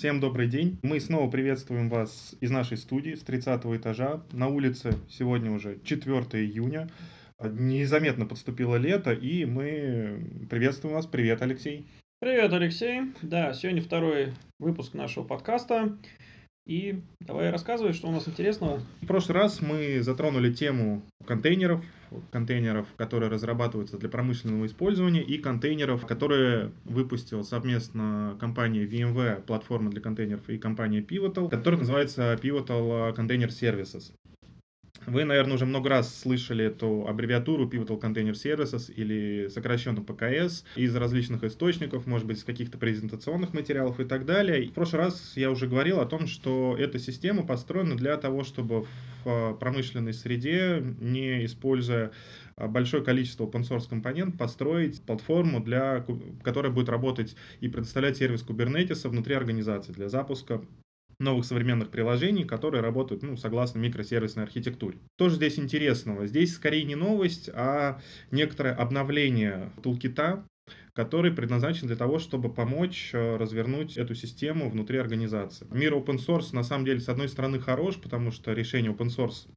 Всем добрый день. Мы снова приветствуем вас из нашей студии с 30 этажа. На улице сегодня уже 4 июня. Незаметно подступило лето, и мы приветствуем вас. Привет, Алексей. Привет, Алексей. Да, сегодня второй выпуск нашего подкаста. И давай рассказывай, что у нас интересного. В прошлый раз мы затронули тему контейнеров, контейнеров, которые разрабатываются для промышленного использования, и контейнеров, которые выпустила совместно компания VMware, платформа для контейнеров, и компания Pivotal, которая называется Pivotal Container Services. Вы, наверное, уже много раз слышали эту аббревиатуру Pivotal Container Services или сокращенно ПКС из различных источников, может быть, из каких-то презентационных материалов и так далее. В прошлый раз я уже говорил о том, что эта система построена для того, чтобы в промышленной среде, не используя большое количество open source компонент, построить платформу, для, которая будет работать и предоставлять сервис Kubernetes внутри организации для запуска новых современных приложений, которые работают ну, согласно микросервисной архитектуре. Тоже здесь интересного. Здесь скорее не новость, а некоторое обновление тулкита, который предназначен для того, чтобы помочь э, развернуть эту систему внутри организации. Мир open source на самом деле с одной стороны хорош, потому что решение open source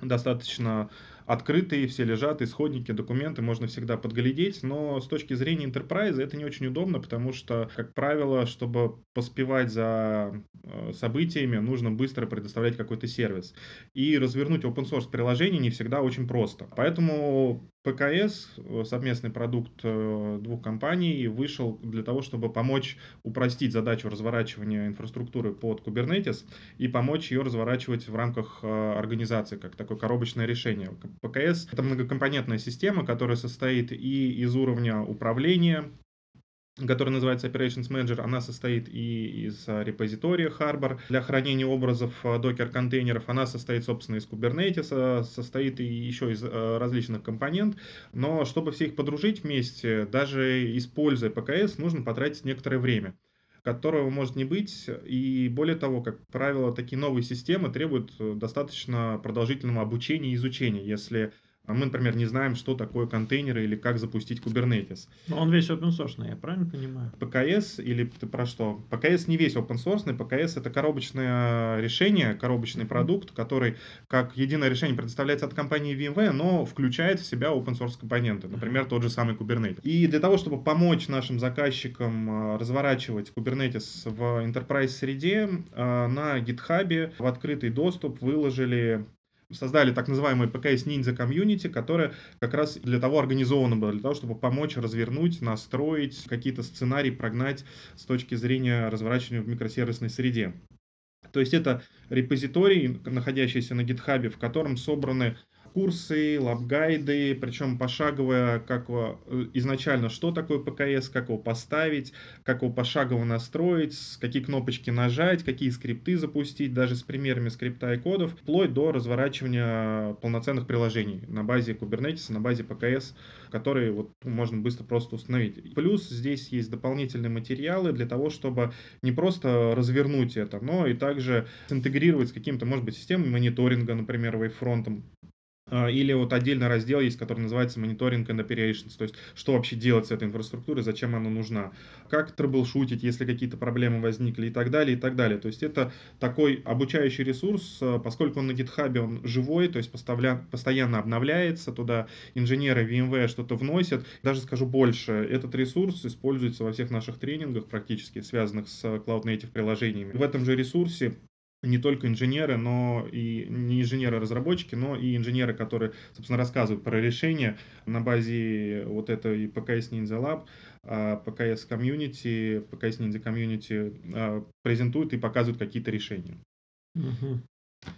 достаточно открытые, все лежат, исходники, документы можно всегда подглядеть, но с точки зрения enterprise это не очень удобно, потому что, как правило, чтобы поспевать за э, событиями, нужно быстро предоставлять какой-то сервис. И развернуть open source приложение не всегда очень просто. Поэтому ПКС, э, совместный продукт э, двух компаний, вышел для того, чтобы помочь упростить задачу разворачивания инфраструктуры под Kubernetes и помочь ее разворачивать в рамках организации, как такое коробочное решение. ПКС — это многокомпонентная система, которая состоит и из уровня управления, который называется Operations Manager, она состоит и из а, репозитория Harbor для хранения образов докер-контейнеров, она состоит, собственно, из Kubernetes, а, состоит и еще из а, различных компонент, но чтобы все их подружить вместе, даже используя ПКС, нужно потратить некоторое время которого может не быть. И более того, как правило, такие новые системы требуют э, достаточно продолжительного обучения и изучения, если а мы, например, не знаем, что такое контейнеры или как запустить Kubernetes. Но он весь open source, я правильно понимаю? ПКС или ты про что? ПКС не весь open source, ПКС это коробочное решение, коробочный продукт, который как единое решение предоставляется от компании VMware, но включает в себя open source компоненты, например, тот же самый Kubernetes. И для того, чтобы помочь нашим заказчикам а, разворачивать Kubernetes в enterprise среде, а, на GitHub в открытый доступ выложили создали так называемый ПКС Ninja Community, которая как раз для того организована была, для того, чтобы помочь развернуть, настроить какие-то сценарии, прогнать с точки зрения разворачивания в микросервисной среде. То есть это репозиторий, находящийся на GitHub, в котором собраны курсы, лабгайды, причем пошаговое, как его, э, изначально, что такое ПКС, как его поставить, как его пошагово настроить, какие кнопочки нажать, какие скрипты запустить, даже с примерами скрипта и кодов, вплоть до разворачивания полноценных приложений на базе Kubernetes, на базе ПКС, которые вот можно быстро просто установить. Плюс здесь есть дополнительные материалы для того, чтобы не просто развернуть это, но и также интегрировать с каким-то, может быть, системой мониторинга, например, вейфронтом, или вот отдельный раздел есть, который называется Monitoring and Operations, то есть что вообще делать с этой инфраструктурой, зачем она нужна, как трэблшутить, если какие-то проблемы возникли и так далее, и так далее. То есть это такой обучающий ресурс, а, поскольку он на GitHub, он живой, то есть постоянно обновляется, туда инженеры VMware что-то вносят. Даже скажу больше, этот ресурс используется во всех наших тренингах практически, связанных с Cloud Native приложениями. В этом же ресурсе не только инженеры, но и не инженеры-разработчики, но и инженеры, которые, собственно, рассказывают про решения на базе вот этой PKS Ninja Lab, PKS Community, PKS Ninja Community презентуют и показывают какие-то решения. Угу.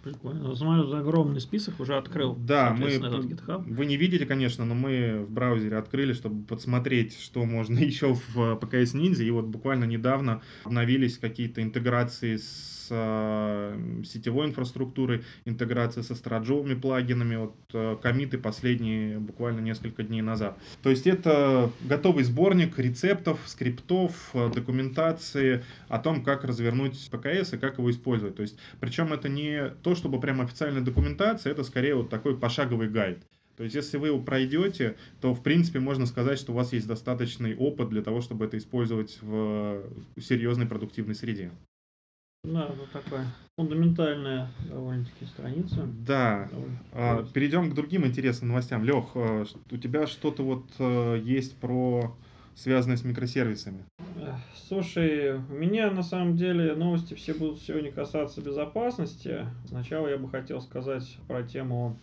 Прикольно. Смотрю, огромный список уже открыл. Да, мы, этот GitHub. вы не видите, конечно, но мы в браузере открыли, чтобы подсмотреть, что можно еще в PKS Ninja. И вот буквально недавно обновились какие-то интеграции с Э, сетевой инфраструктурой, интеграция со страджовыми плагинами, вот э, комиты последние буквально несколько дней назад. То есть это готовый сборник рецептов, скриптов, э, документации о том, как развернуть ПКС и как его использовать. То есть, причем это не то, чтобы прям официальная документация, это скорее вот такой пошаговый гайд. То есть, если вы его пройдете, то, в принципе, можно сказать, что у вас есть достаточный опыт для того, чтобы это использовать в серьезной продуктивной среде. Да, вот такая фундаментальная довольно-таки страница. Да. А, перейдем к другим интересным новостям. Лех, а, у тебя что-то вот э, есть про связанное с микросервисами? Слушай, у меня на самом деле новости все будут сегодня касаться безопасности. Сначала я бы хотел сказать про тему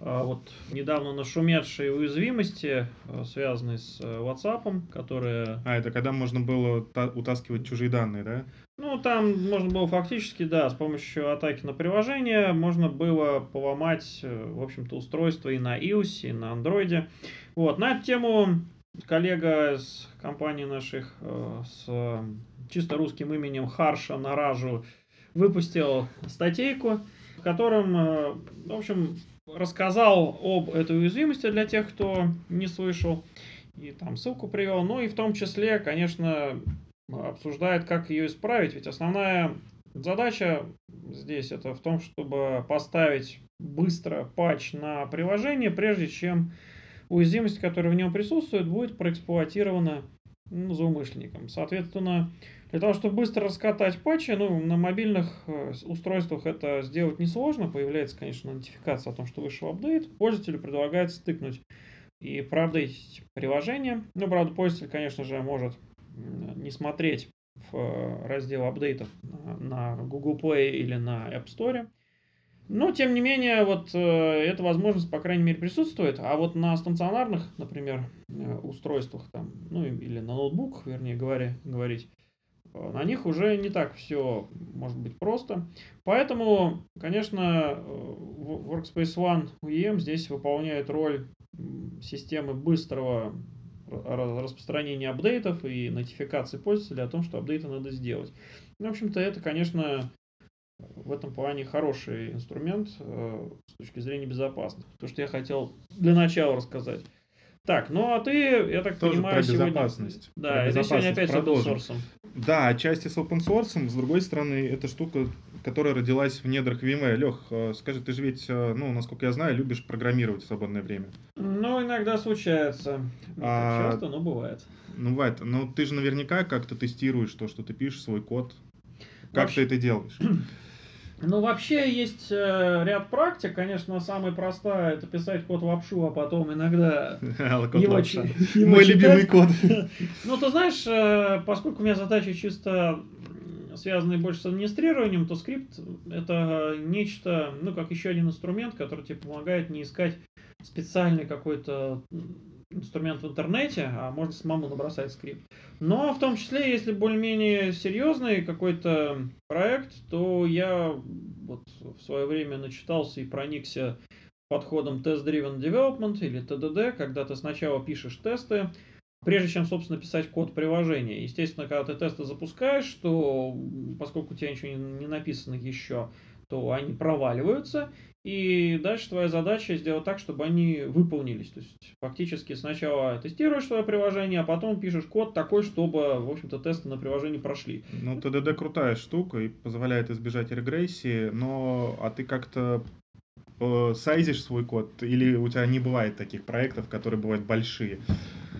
а, вот недавно нашумевшие уязвимости, а, связанные с э, WhatsApp, которые... А, это когда можно было утаскивать чужие данные, да? Ну, там можно было фактически, да, с помощью атаки на приложение можно было поломать, э, в общем-то, устройство и на iOS, и на Android. Вот, на эту тему коллега с компании наших э, с чисто русским именем Харша Наражу выпустил статейку, в котором, э, в общем, рассказал об этой уязвимости для тех, кто не слышал, и там ссылку привел, ну и в том числе, конечно, обсуждает, как ее исправить, ведь основная задача здесь это в том, чтобы поставить быстро патч на приложение, прежде чем уязвимость, которая в нем присутствует, будет проэксплуатирована ну, злоумышленником. Соответственно, для того, чтобы быстро раскатать патчи, ну, на мобильных э, устройствах это сделать несложно. Появляется, конечно, нотификация о том, что вышел апдейт. Пользователю предлагается стыкнуть и проапдейтить приложение. Ну, правда, пользователь, конечно же, может не смотреть в э, раздел апдейтов на Google Play или на App Store. Но, тем не менее, вот э, эта возможность, по крайней мере, присутствует. А вот на стационарных, например, э, устройствах, там, ну или на ноутбуках, вернее говоря, говорить, э, на них уже не так все может быть просто. Поэтому, конечно, э, Workspace ONE UEM здесь выполняет роль системы быстрого распространения апдейтов и нотификации пользователя о том, что апдейты надо сделать. Ну, в общем-то, это, конечно, в этом плане хороший инструмент э, с точки зрения безопасности. То, что я хотел для начала рассказать. Так, ну а ты, я так Тоже понимаю, про сегодня... безопасность. Да, про это сегодня опять продолжим. с open source. Да, отчасти с open source, с другой стороны, это штука, которая родилась в недрах VMware. Лех, э, скажи, ты же ведь, э, ну, насколько я знаю, любишь программировать в свободное время. Ну, иногда случается. Не а... часто, но бывает. Ну, бывает. Но ты же наверняка как-то тестируешь то, что ты пишешь, свой код. Как Вообще... ты это делаешь? Ну, вообще есть э, ряд практик. Конечно, самая простая это писать код лапшу, а потом иногда его, его Мой любимый код. Ну, ты знаешь, э, поскольку у меня задача чисто связанные больше с администрированием, то скрипт это нечто, ну, как еще один инструмент, который тебе помогает не искать специальный какой-то инструмент в интернете, а можно самому набросать скрипт. Но в том числе, если более-менее серьезный какой-то проект, то я вот в свое время начитался и проникся подходом Test-Driven Development или TDD, когда ты сначала пишешь тесты, прежде чем, собственно, писать код приложения. Естественно, когда ты тесты запускаешь, то поскольку у тебя ничего не написано еще, то они проваливаются, и дальше твоя задача сделать так, чтобы они выполнились. То есть фактически сначала тестируешь свое приложение, а потом пишешь код такой, чтобы, в общем-то, тесты на приложении прошли. Ну, TDD крутая штука и позволяет избежать регрессии, но а ты как-то э, сайзишь свой код, или у тебя не бывает таких проектов, которые бывают большие?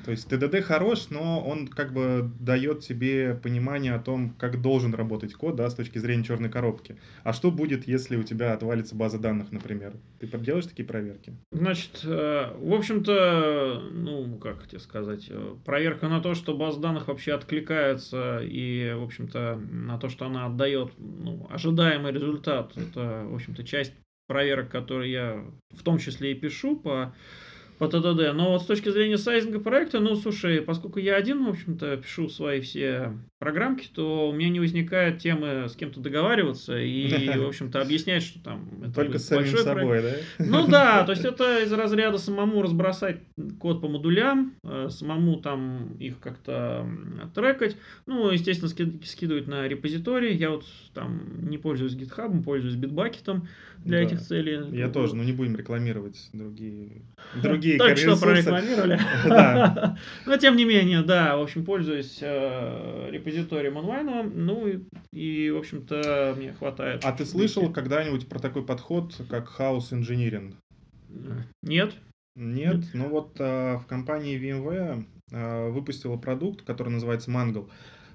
То есть ТДД хорош, но он как бы дает тебе понимание о том, как должен работать код, да, с точки зрения черной коробки. А что будет, если у тебя отвалится база данных, например? Ты делаешь такие проверки? Значит, э, в общем-то, ну, как тебе сказать, э, проверка на то, что база данных вообще откликается и, в общем-то, на то, что она отдает ну, ожидаемый результат, это, в общем-то, часть проверок, которые я в том числе и пишу по по ТДД. Но вот с точки зрения сайзинга проекта, ну, слушай, поскольку я один, в общем-то, пишу свои все программки, то у меня не возникает темы с кем-то договариваться и, в общем-то, объяснять, что там это Только с самим собой, проект. да? Ну да, то есть это из разряда самому разбросать код по модулям, э, самому там их как-то трекать, ну, естественно, скидывать на репозиторий. Я вот там не пользуюсь GitHub, пользуюсь Bitbucket для да. этих целей. Я ну, тоже, но не будем рекламировать другие, другие Только что прорекламировали. Но тем не менее, да, в общем, пользуюсь э, репозиторием онлайновым, ну и, в общем-то, мне хватает. А ты слышал когда-нибудь про такой подход, как хаос инжиниринг? Нет. Нет, Нет? ну вот а, в компании VMware а, выпустила продукт, который называется Mangle.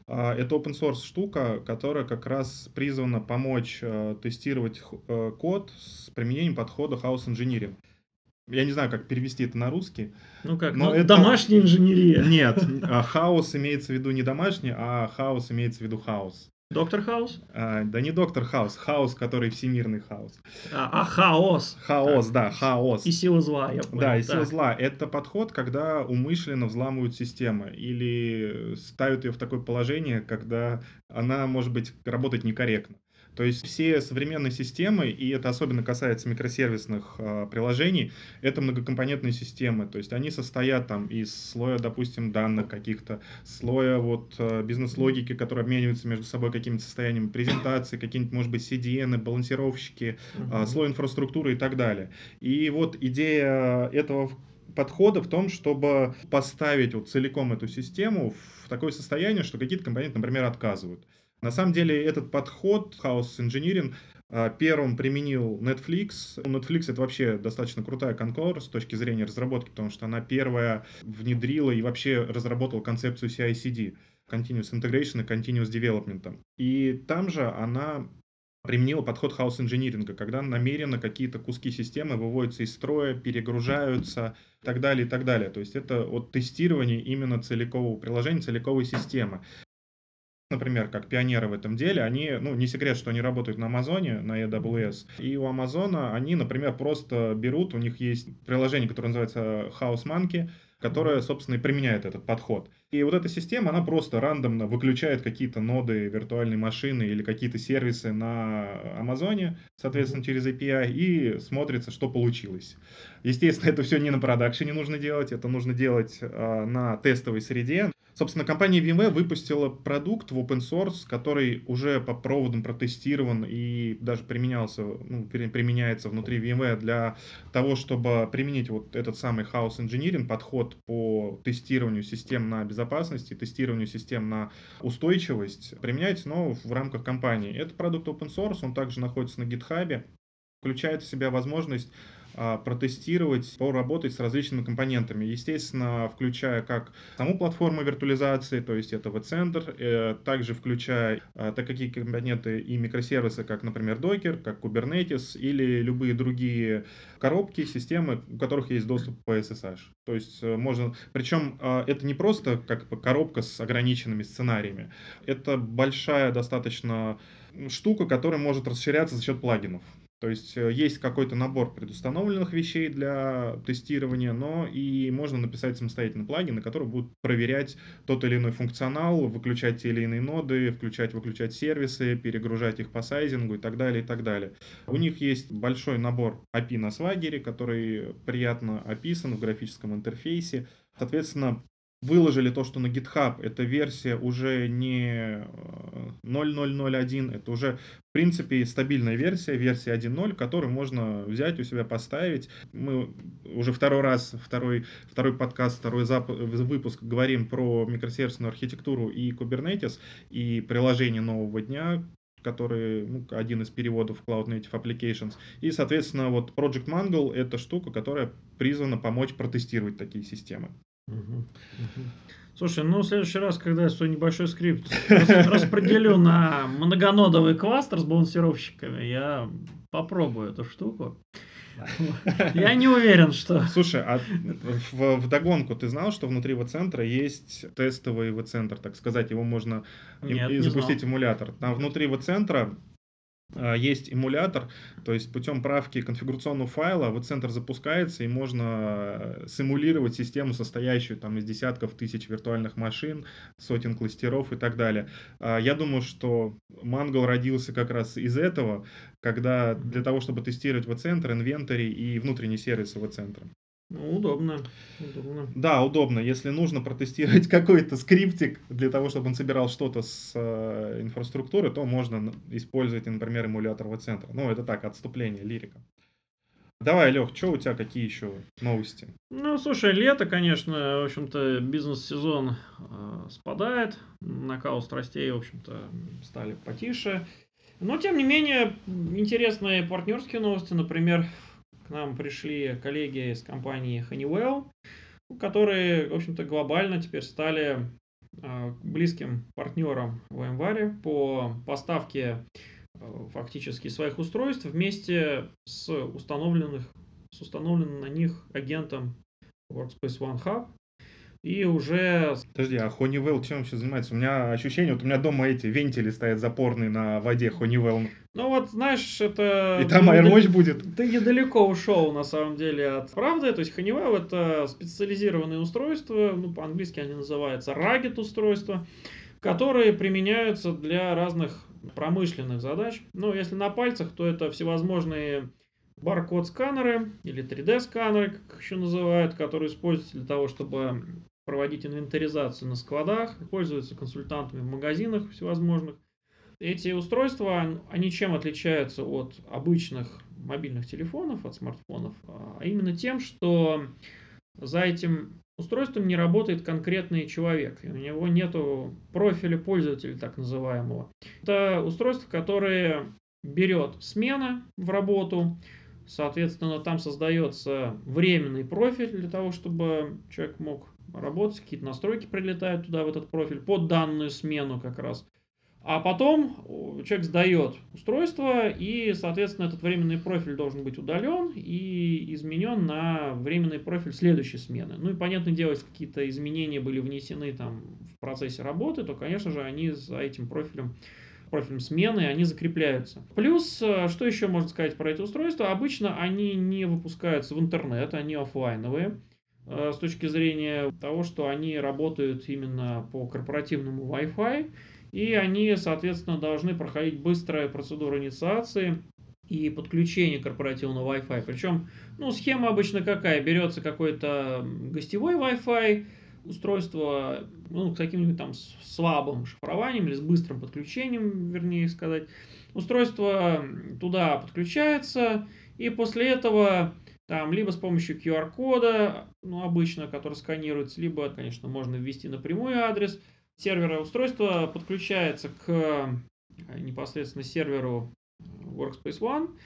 А, это open source штука, которая как раз призвана помочь а, тестировать а, код с применением подхода House Engineering. Я не знаю, как перевести это на русский. Ну как, но ну, это... домашняя инженерия. Нет, хаос имеется в виду не домашний, а хаос имеется в виду хаос. Доктор Хаус? А, да не Доктор Хаус, Хаус, который всемирный хаос. А, а хаос. Хаос, так. да, хаос. И сила зла, я понял. Да, и сила зла. Это подход, когда умышленно взламывают систему или ставят ее в такое положение, когда она может быть работать некорректно. То есть все современные системы, и это особенно касается микросервисных э, приложений, это многокомпонентные системы. То есть они состоят там из слоя, допустим, данных каких-то, слоя вот э, бизнес-логики, которые обмениваются между собой какими-то состояниями презентации, какие-нибудь, может быть, CDN, балансировщики, uh-huh. слой инфраструктуры и так далее. И вот идея этого подхода в том, чтобы поставить вот целиком эту систему в такое состояние, что какие-то компоненты, например, отказывают. На самом деле этот подход House Engineering а, первым применил Netflix. Netflix это вообще достаточно крутая конкора с точки зрения разработки, потому что она первая внедрила и вообще разработала концепцию CI-CD. Continuous Integration и Continuous Development. И там же она применила подход хаус инжиниринга, когда намеренно какие-то куски системы выводятся из строя, перегружаются и так далее, и так далее. То есть это вот тестирование именно целикового приложения, целиковой системы например, как пионеры в этом деле, они, ну, не секрет, что они работают на Амазоне, на AWS, и у Амазона они, например, просто берут, у них есть приложение, которое называется House Monkey, которое, собственно, и применяет этот подход. И вот эта система, она просто рандомно выключает какие-то ноды виртуальной машины или какие-то сервисы на Амазоне, соответственно, через API, и смотрится, что получилось. Естественно, это все не на продакшене нужно делать, это нужно делать э, на тестовой среде. Собственно, компания VMware выпустила продукт в open source, который уже по проводам протестирован и даже применялся, ну, применяется внутри VMware для того, чтобы применить вот этот самый House Engineering подход по тестированию систем на безопасность и тестированию систем на устойчивость, применяется, но в рамках компании. Это продукт open source, он также находится на GitHub, включает в себя возможность протестировать, поработать с различными компонентами. Естественно, включая как саму платформу виртуализации, то есть это vCenter, э, также включая а, такие компоненты и микросервисы, как, например, Docker, как Kubernetes или любые другие коробки, системы, у которых есть доступ по SSH. То есть э, можно, причем а, это не просто как коробка с ограниченными сценариями, это большая достаточно штука, которая может расширяться за счет плагинов. То есть э, есть какой-то набор предустановленных вещей для тестирования, но и можно написать самостоятельно плагины, которые будут проверять тот или иной функционал, выключать те или иные ноды, включать-выключать сервисы, перегружать их по сайзингу и так далее, и так далее. У них есть большой набор API на Swagger, который приятно описан в графическом интерфейсе. Соответственно, выложили то, что на GitHub эта версия уже не 0.001, э, это уже в принципе стабильная версия, версия 1.0, которую можно взять у себя, поставить. Мы уже второй раз, второй, второй подкаст, второй зап- выпуск говорим про микросервисную архитектуру и Kubernetes, и приложение нового дня, который ну, один из переводов Cloud Native Applications. И, соответственно, вот Project Mangle — это штука, которая призвана помочь протестировать такие системы. Слушай, ну в следующий раз, когда свой небольшой скрипт распределю на многонодовый кластер с балансировщиками, я попробую эту штуку. Я не уверен, что... Слушай, а в, в догонку ты знал, что внутри V-центра есть тестовый V-центр, так сказать, его можно Нет, и, запустить эмулятор. Там внутри V-центра есть эмулятор, то есть путем правки конфигурационного файла вот центр запускается и можно э, симулировать систему, состоящую там из десятков тысяч виртуальных машин, сотен кластеров и так далее. А, я думаю, что Mangle родился как раз из этого, когда для того, чтобы тестировать V-центр, инвентарь и внутренние сервисы V-центра. Ну, удобно. удобно. Да, удобно. Если нужно протестировать какой-то скриптик для того, чтобы он собирал что-то с э, инфраструктуры, то можно использовать, например, эмулятор центра. Ну, это так, отступление, лирика. Давай, Лех, что у тебя, какие еще новости? Ну, слушай, лето, конечно, в общем-то, бизнес-сезон э, спадает, накал страстей, в общем-то, стали потише. Но, тем не менее, интересные партнерские новости, например, к нам пришли коллеги из компании Honeywell, которые, в общем-то, глобально теперь стали э, близким партнером в январе по поставке э, фактически своих устройств вместе с установленных с установленным на них агентом Workspace ONE Hub. И уже... Подожди, а Honeywell чем вообще занимается? У меня ощущение, вот у меня дома эти вентили стоят запорные на воде Honeywell. Ну вот, знаешь, это... И там AirWatch будет? Ты недалеко ушел, на самом деле, от правды. То есть Honeywell это специализированные устройства, ну по-английски они называются rugged устройства, которые применяются для разных промышленных задач. Ну, если на пальцах, то это всевозможные баркод-сканеры или 3D-сканеры, как еще называют, которые используются для того, чтобы проводить инвентаризацию на складах, пользуются консультантами в магазинах всевозможных. Эти устройства, они чем отличаются от обычных мобильных телефонов, от смартфонов, а именно тем, что за этим устройством не работает конкретный человек, у него нет профиля пользователя так называемого. Это устройство, которое берет смены в работу, соответственно, там создается временный профиль для того, чтобы человек мог работать, какие-то настройки прилетают туда, в этот профиль, под данную смену как раз. А потом человек сдает устройство, и, соответственно, этот временный профиль должен быть удален и изменен на временный профиль следующей смены. Ну и, понятное дело, если какие-то изменения были внесены там в процессе работы, то, конечно же, они за этим профилем профилем смены, они закрепляются. Плюс, э, что еще можно сказать про эти устройства? Обычно они не выпускаются в интернет, они офлайновые. Э, с точки зрения того, что они работают именно по корпоративному Wi-Fi, и они, соответственно, должны проходить быстрая процедура инициации и подключения корпоративного Wi-Fi. Причем, ну, схема обычно какая? Берется какой-то гостевой Wi-Fi, устройство ну, с каким-нибудь там слабым шифрованием или с быстрым подключением, вернее сказать. Устройство туда подключается, и после этого там либо с помощью QR-кода, ну, обычно, который сканируется, либо, конечно, можно ввести напрямую адрес сервера. Устройство подключается к э, непосредственно серверу Workspace ONE,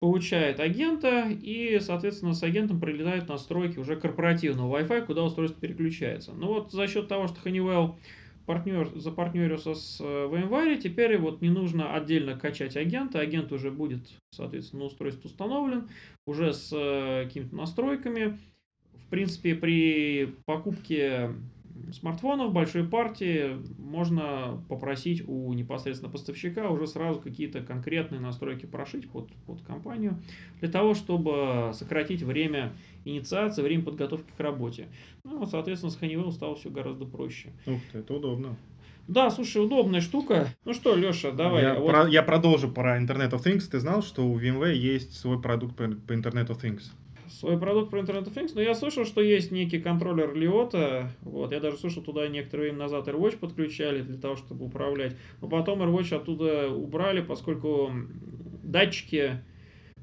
получает агента и, соответственно, с агентом прилетают настройки уже корпоративного Wi-Fi, куда устройство переключается. Но вот за счет того, что Honeywell партнер, запартнерился с VMware, э, теперь вот не нужно отдельно качать агента, агент уже будет, соответственно, устройство установлен, уже с э, какими-то настройками. В принципе, при покупке смартфонов большой партии можно попросить у непосредственно поставщика уже сразу какие-то конкретные настройки прошить под, под компанию, для того, чтобы сократить время инициации, время подготовки к работе. Ну, соответственно, с Honeywell стало все гораздо проще. Ух ты, это удобно. Да, слушай, удобная штука. Ну что, Леша, давай. Я, вот... про, я продолжу про Internet of Things. Ты знал, что у VMware есть свой продукт по, по Internet of Things? Свой продукт про Internet of Things, но я слышал, что есть некий контроллер Лиота, вот, я даже слышал, туда некоторое время назад AirWatch подключали для того, чтобы управлять, но потом AirWatch оттуда убрали, поскольку датчики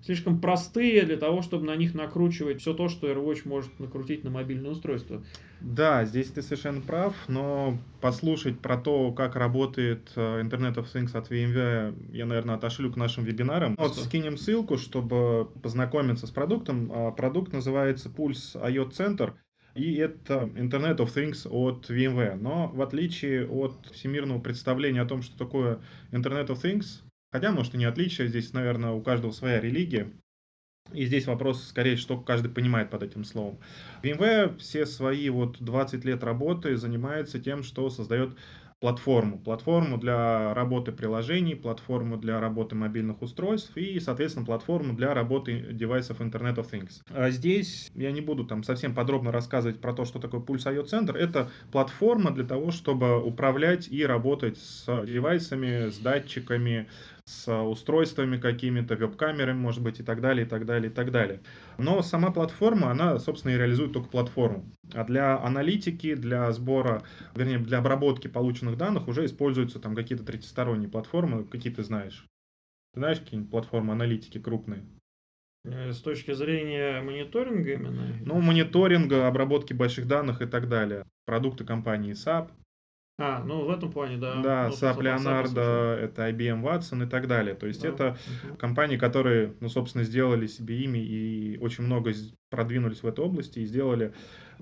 слишком простые для того, чтобы на них накручивать все то, что AirWatch может накрутить на мобильное устройство. Да, здесь ты совершенно прав, но послушать про то, как работает э, Internet of Things от VMware, я, наверное, отошлю к нашим вебинарам. Вот скинем ссылку, чтобы познакомиться с продуктом. А продукт называется Pulse IoT Center. И это Internet of Things от VMware. Но в отличие от всемирного представления о том, что такое Internet of Things, хотя, может, и не отличие, здесь, наверное, у каждого своя религия, и здесь вопрос скорее, что каждый понимает под этим словом. VMware все свои вот 20 лет работы занимается тем, что создает платформу. Платформу для работы приложений, платформу для работы мобильных устройств и, соответственно, платформу для работы девайсов Internet of Things. А здесь я не буду там совсем подробно рассказывать про то, что такое Pulse IO Center. Это платформа для того, чтобы управлять и работать с девайсами, с датчиками, с устройствами какими-то, веб-камерами, может быть, и так далее, и так далее, и так далее. Но сама платформа, она, собственно, и реализует только платформу. А для аналитики, для сбора, вернее, для обработки полученных данных уже используются там какие-то третьесторонние платформы, какие ты знаешь. Ты знаешь какие-нибудь платформы аналитики крупные? Э, с точки зрения мониторинга именно? Ну, мониторинга, обработки больших данных и так далее. Продукты компании SAP, А, ну в этом плане, да. Да, Ну, SAP. Leonardo, это IBM Watson и так далее. То есть Да. это Мгм. компании, которые, ну, собственно, сделали себе имя и очень много продвинулись в этой области и сделали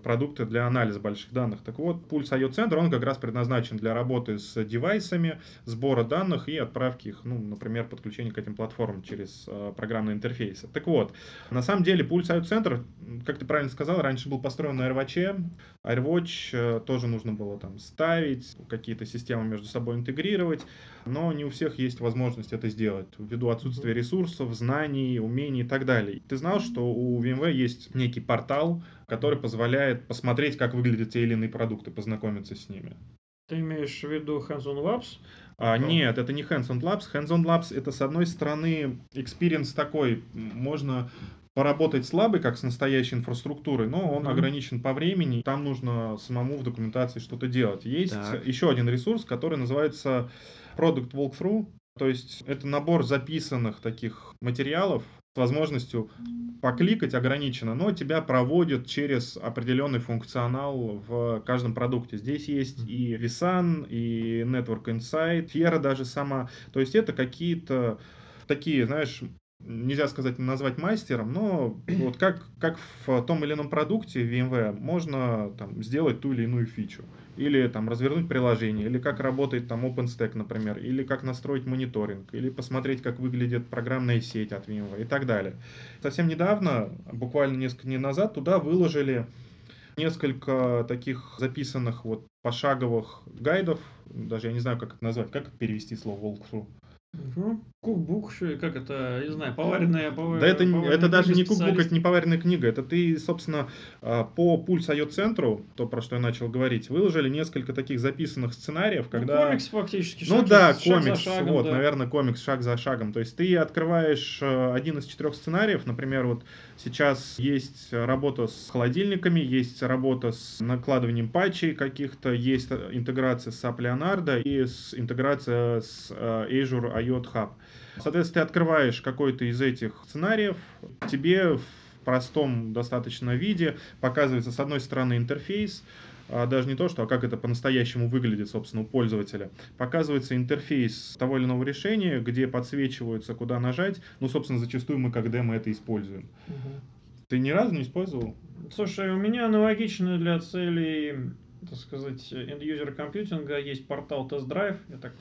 продукты для анализа больших данных. Так вот, пульс IO центр, он как раз предназначен для работы с девайсами, сбора данных и отправки их, ну, например, подключения к этим платформам через э, программные интерфейсы. Так вот, на самом деле пульс IO центр, как ты правильно сказал, раньше был построен на AirWatch. AirWatch э, тоже нужно было там ставить, какие-то системы между собой интегрировать, но не у всех есть возможность это сделать ввиду отсутствия ресурсов, знаний, умений и так далее. Ты знал, что у VMware есть некий портал, который позволяет посмотреть, как выглядят те или иные продукты, познакомиться с ними? Ты имеешь в виду Hands-on Labs? А, Да. нет, это не Hands-on Labs. Hands-on Labs это, с одной стороны, experience такой, можно поработать слабый, как с настоящей инфраструктурой, но он Мгм. ограничен по времени, там нужно самому в документации что-то делать. Есть Так. еще один ресурс, который называется Product Walkthrough, то есть это набор записанных таких материалов с возможностью покликать ограниченно, но тебя проводят через определенный функционал в каждом продукте. Здесь есть и vSAN, и Network Insight, Fiera даже сама. То есть это какие-то такие, знаешь, нельзя сказать, назвать мастером, но вот как, как в том или ином продукте VMware можно там, сделать ту или иную фичу. Или там развернуть приложение, или как работает там OpenStack, например, или как настроить мониторинг, или посмотреть, как выглядит программная сеть от VMware и так далее. Совсем недавно, буквально несколько дней назад, туда выложили несколько таких записанных вот пошаговых гайдов, даже я не знаю, как это назвать, как перевести слово walkthrough. Угу. Кукбук, как это, не знаю, поваренная, поваренная Да это, это даже не кукбук, это не поваренная книга. Это ты, собственно, а, по Пульс IO центру, то, про что я начал говорить, выложили несколько таких записанных сценариев, когда... Ну, комикс фактически. Ну шаг да, за- шаг за комикс, шагом, вот, да. наверное, комикс шаг за шагом. То есть ты открываешь э, один из четырех сценариев, например, вот сейчас есть работа с холодильниками, есть работа с накладыванием патчей каких-то, есть э, интеграция с SAP Leonardo и с интеграция с э, Azure IoT Hub. Соответственно, ты открываешь какой-то из этих сценариев, тебе в простом достаточно виде показывается с одной стороны интерфейс, а даже не то, что, а как это по-настоящему выглядит, собственно, у пользователя. Показывается интерфейс того или иного решения, где подсвечивается, куда нажать. Ну, собственно, зачастую мы как демо это используем. Мгм. Ты ни разу не использовал? Слушай, у меня аналогично для целей, так сказать, end-user компьютинга есть портал Test Drive. Я так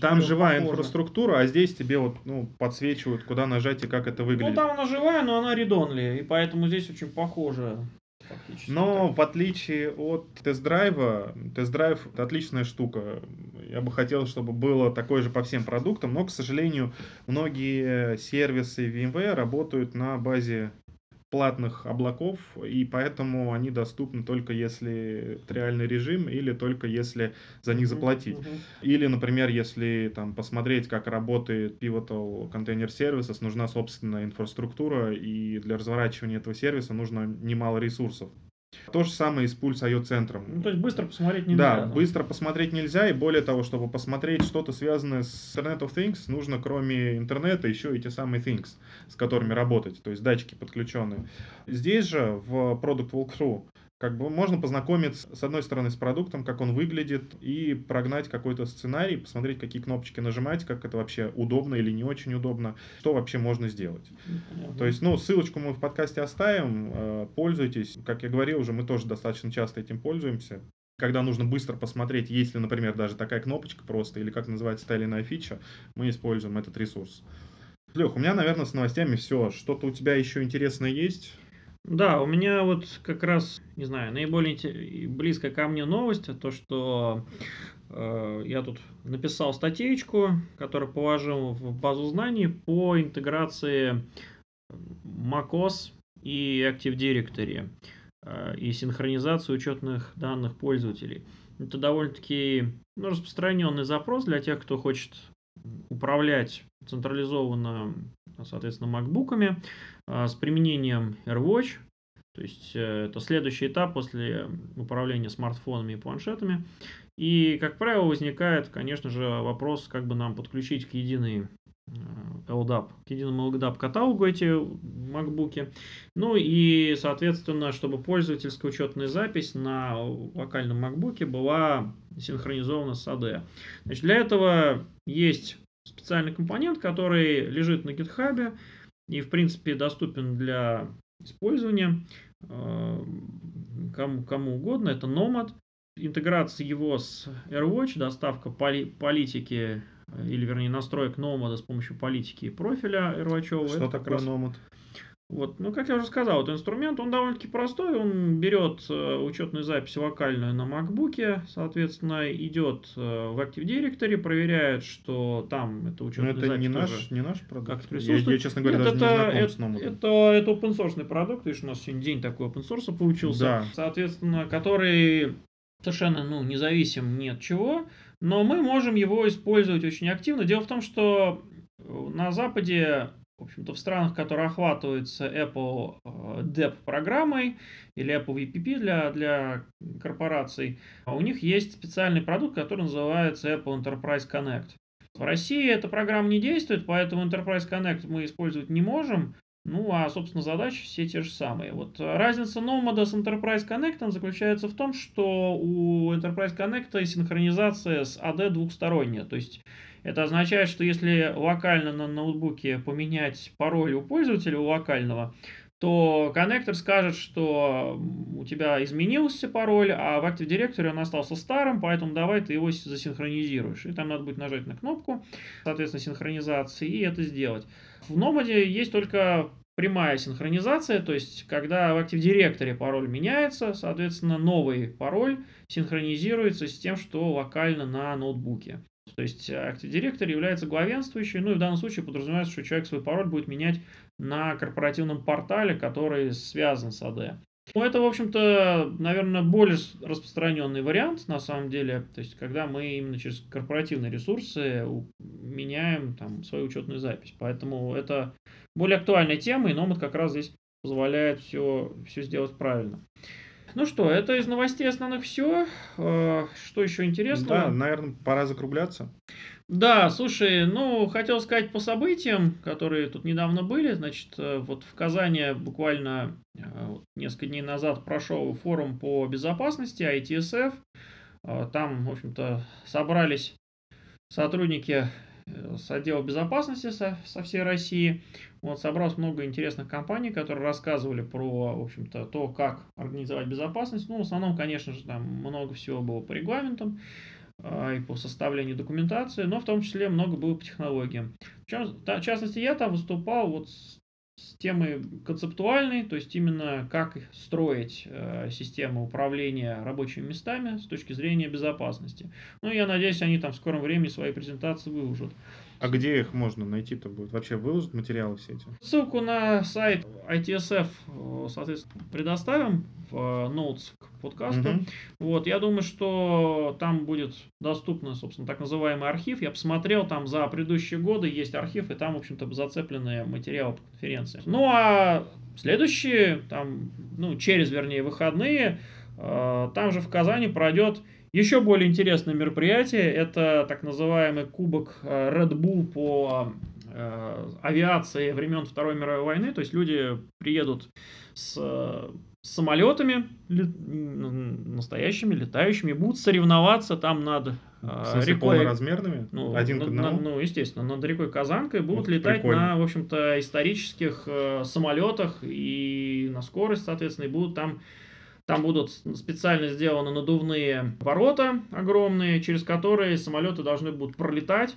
Там живая похоже. инфраструктура, а здесь тебе вот, ну, подсвечивают, куда нажать и как это Ну, выглядит. там она живая, но она редонли, и поэтому здесь очень похоже. Но в отличие от тест-драйва, тест-драйв это отличная штука. Я бы хотел, чтобы было такое же по всем продуктам, но, к сожалению, многие сервисы VMware работают на базе платных облаков, и поэтому они доступны только если это реальный режим или только если за них заплатить. мгм. Или, например, если там посмотреть, как работает Pivotal Container Services, нужна собственная инфраструктура, и для разворачивания этого сервиса нужно немало ресурсов. То же самое и с Pulse IO центром. Ну, то есть быстро посмотреть нельзя. Да, быстро посмотреть нельзя, и более того, чтобы посмотреть что-то связанное с Internet of Things, нужно кроме интернета еще и те самые Things, с которыми работать, то есть датчики подключенные. Здесь же в Product Walkthrough как бы можно познакомиться, с одной стороны, с продуктом, как он выглядит, и прогнать какой-то сценарий, посмотреть, какие кнопочки нажимать, как это вообще удобно или не очень удобно, что вообще можно сделать. Понятно. То есть, ну, ссылочку мы в подкасте оставим, э, пользуйтесь. Как я говорил уже, мы тоже достаточно часто этим пользуемся. Когда нужно быстро посмотреть, есть ли, например, даже такая кнопочка просто, или как называется та или иная фича, мы используем этот ресурс. Лех, у меня, наверное, с новостями все. Что-то у тебя еще интересное есть? Да, у меня вот как раз, не знаю, наиболее близкая ко мне новость, то, что э, я тут написал статейку, которую положил в базу знаний по интеграции macOS и Active Directory э, и синхронизации учетных данных пользователей. Это довольно-таки ну, распространенный запрос для тех, кто хочет управлять централизованно, соответственно, макбуками а, с применением AirWatch. То есть э, это следующий этап после управления смартфонами и планшетами. И, как правило, возникает, конечно же, вопрос, как бы нам подключить к единой LDAP, к единому LDAP каталогу эти MacBook. Ну и, соответственно, чтобы пользовательская учетная запись на локальном MacBook была синхронизована с AD. Значит, для этого есть специальный компонент, который лежит на GitHub и, в принципе, доступен для использования э, кому, кому угодно. Это Nomad. Интеграция его с AirWatch, доставка поли, политики или, вернее, настроек Nomad с помощью политики и профиля AirWatch. Что такое Nomad? Вот, ну, как я уже сказал, этот инструмент, он довольно-таки простой, он берет э, учетную запись локальную на MacBook, соответственно, идет э, в Active Directory, проверяет, что там это учетная Но это запись не тоже наш, не наш продукт? как я, присутствует. я, честно говоря, Нет, даже это, не знаком это, с Nomad. это, это open source продукт, видишь, у нас сегодня день такой open source получился, Да. соответственно, который совершенно ну, независим ни от чего, но мы можем его использовать очень активно. Дело в том, что на Западе в общем-то, в странах, которые охватываются Apple э, DEP программой или Apple VPP для, для корпораций, а у них есть специальный продукт, который называется Apple Enterprise Connect. В России эта программа не действует, поэтому Enterprise Connect мы использовать не можем. Ну, а, собственно, задачи все те же самые. Вот разница Nomad с Enterprise Connect заключается в том, что у Enterprise Connect синхронизация с AD двухсторонняя. То есть это означает, что если локально на ноутбуке поменять пароль у пользователя, у локального, то коннектор скажет, что у тебя изменился пароль, а в Active Directory он остался старым, поэтому давай ты его засинхронизируешь. И там надо будет нажать на кнопку, соответственно, синхронизации, и это сделать. В Nomad есть только прямая синхронизация, то есть когда в Active Directory пароль меняется, соответственно, новый пароль синхронизируется с тем, что локально на ноутбуке. То есть Active Directory является главенствующей, ну и в данном случае подразумевается, что человек свой пароль будет менять на корпоративном портале, который связан с AD. Ну, это, в общем-то, наверное, более распространенный вариант, на самом деле. То есть, когда мы именно через корпоративные ресурсы меняем там, свою учетную запись. Поэтому это более актуальная тема, и Nomad как раз здесь позволяет все, все сделать правильно. Ну что, это из новостей основных все. Что еще интересного? Да, наверное, пора закругляться. Да, слушай, ну, хотел сказать по событиям, которые тут недавно были. Значит, э, вот в Казани буквально э, несколько дней назад прошел форум по безопасности ITSF. Э, там, в общем-то, собрались сотрудники с отдела безопасности со, со всей России. Вот, собралось много интересных компаний, которые рассказывали про, в общем-то, то, как организовать безопасность. Ну, в основном, конечно же, там много всего было по регламентам а, и по составлению документации, но в том числе много было по технологиям. Причем, в частности, я там выступал вот с, с темой концептуальной, то есть именно как строить э, систему управления рабочими местами с точки зрения безопасности. Ну, я надеюсь, они там в скором времени свои презентации выложат. А где их можно найти-то будет? Вообще выложат материалы все эти? Ссылку на сайт ITSF, э, соответственно, предоставим в notes к подкасту. Мгм. Вот, я думаю, что там будет доступно, собственно, так называемый архив. Я посмотрел, там за предыдущие годы есть архив, и там, в общем-то, зацеплены материалы по конференции. Ну, а следующие, там, ну, через, вернее, выходные, э, там же в Казани пройдет еще более интересное мероприятие. Это так называемый кубок э, Red Bull по э, авиации времен Второй мировой войны. То есть люди приедут с э, самолетами настоящими, летающими, будут соревноваться там над э, рекой. полноразмерными? Ну, Один к на- на- одному? ну, естественно, над рекой Казанкой будут Вот летать прикольно. на, в общем-то, исторических э, самолетах и на скорость, соответственно, и будут там там будут специально сделаны надувные ворота огромные, через которые самолеты должны будут пролетать.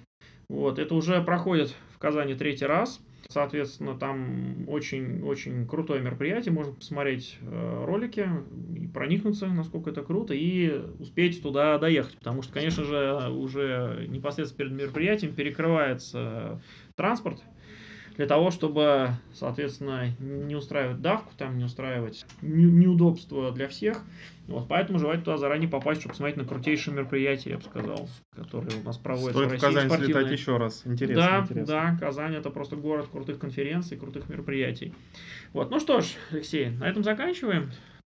Вот, это уже проходит в Казани третий раз. Соответственно, там очень-очень крутое мероприятие. Можно посмотреть э, ролики и проникнуться, насколько это круто, и успеть туда доехать. Потому что, конечно же, уже непосредственно перед мероприятием перекрывается транспорт для того, чтобы, соответственно, не устраивать давку, там, не устраивать не- неудобства для всех. Вот, поэтому желательно туда заранее попасть, чтобы посмотреть на крутейшее мероприятие, я бы сказал, которое у нас проводится Стоит в в России. Казань спортивное. слетать еще раз. Интересно, да, интересно. да, Казань это просто город крутых конференций, крутых мероприятий. Вот, ну что ж, Алексей, на этом заканчиваем.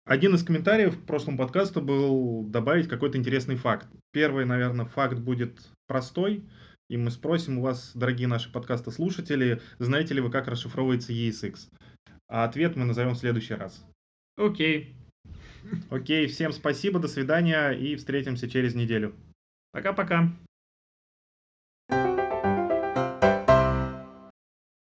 Один из комментариев к прошлому подкасту был добавить какой-то интересный факт. Первый, наверное, факт будет простой. И мы спросим у вас, дорогие наши подкастослушатели, знаете ли вы, как расшифровывается ESX. А ответ мы назовем в следующий раз. Окей. Окей, всем спасибо, до свидания и встретимся через неделю. Пока-пока.